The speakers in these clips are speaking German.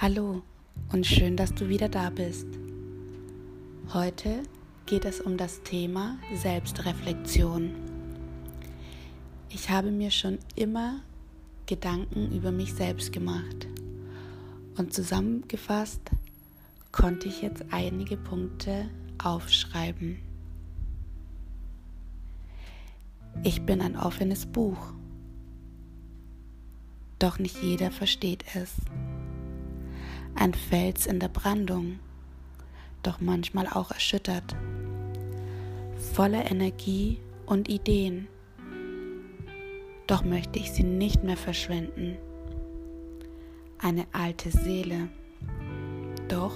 Hallo und schön, dass du wieder da bist. Heute geht es um das Thema Selbstreflexion. Ich habe mir schon immer Gedanken über mich selbst gemacht und zusammengefasst konnte ich jetzt einige Punkte aufschreiben. Ich bin ein offenes Buch, doch nicht jeder versteht es ein Fels in der Brandung, doch manchmal auch erschüttert, voller Energie und Ideen. Doch möchte ich sie nicht mehr verschwenden. Eine alte Seele. Doch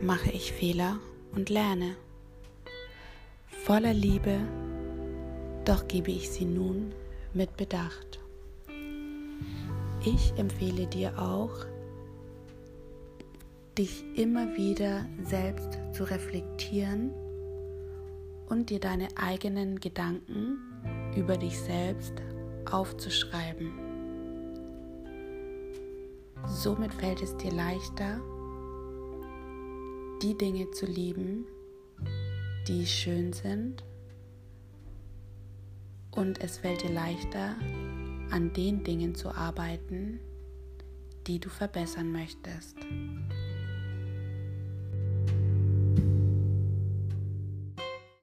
mache ich Fehler und lerne. Voller Liebe, doch gebe ich sie nun mit Bedacht. Ich empfehle dir auch, dich immer wieder selbst zu reflektieren und dir deine eigenen Gedanken über dich selbst aufzuschreiben. Somit fällt es dir leichter, die Dinge zu lieben, die schön sind und es fällt dir leichter, an den Dingen zu arbeiten, die du verbessern möchtest.